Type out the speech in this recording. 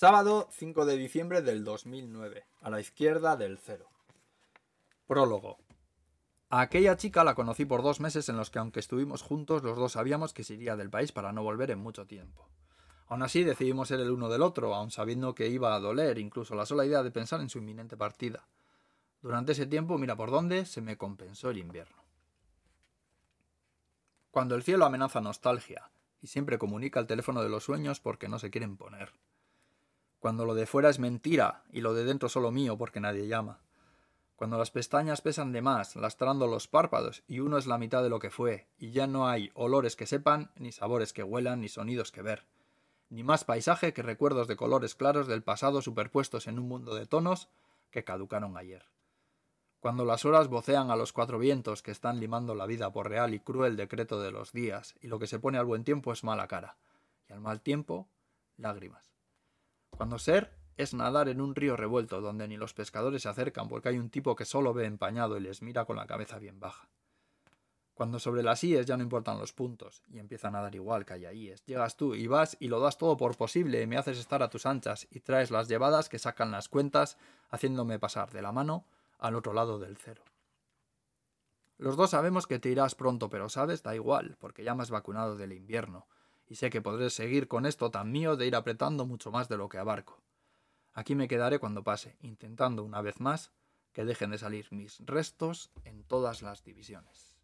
Sábado 5 de diciembre del 2009, a la izquierda del cero. Prólogo. A aquella chica la conocí por dos meses en los que aunque estuvimos juntos los dos sabíamos que se iría del país para no volver en mucho tiempo. Aún así decidimos ser el uno del otro, aun sabiendo que iba a doler incluso la sola idea de pensar en su inminente partida. Durante ese tiempo, mira por dónde, se me compensó el invierno. Cuando el cielo amenaza nostalgia, y siempre comunica el teléfono de los sueños porque no se quieren poner. Cuando lo de fuera es mentira y lo de dentro solo mío porque nadie llama. Cuando las pestañas pesan de más, lastrando los párpados, y uno es la mitad de lo que fue, y ya no hay olores que sepan, ni sabores que huelan, ni sonidos que ver ni más paisaje que recuerdos de colores claros del pasado superpuestos en un mundo de tonos que caducaron ayer. Cuando las horas vocean a los cuatro vientos que están limando la vida por real y cruel decreto de los días, y lo que se pone al buen tiempo es mala cara, y al mal tiempo, lágrimas. Cuando ser es nadar en un río revuelto donde ni los pescadores se acercan porque hay un tipo que solo ve empañado y les mira con la cabeza bien baja. Cuando sobre las IES ya no importan los puntos y empiezan a dar igual que haya IES, llegas tú y vas y lo das todo por posible y me haces estar a tus anchas y traes las llevadas que sacan las cuentas haciéndome pasar de la mano al otro lado del cero. Los dos sabemos que te irás pronto, pero sabes, da igual, porque ya me has vacunado del invierno, y sé que podré seguir con esto tan mío de ir apretando mucho más de lo que abarco. Aquí me quedaré cuando pase, intentando una vez más que dejen de salir mis restos en todas las divisiones.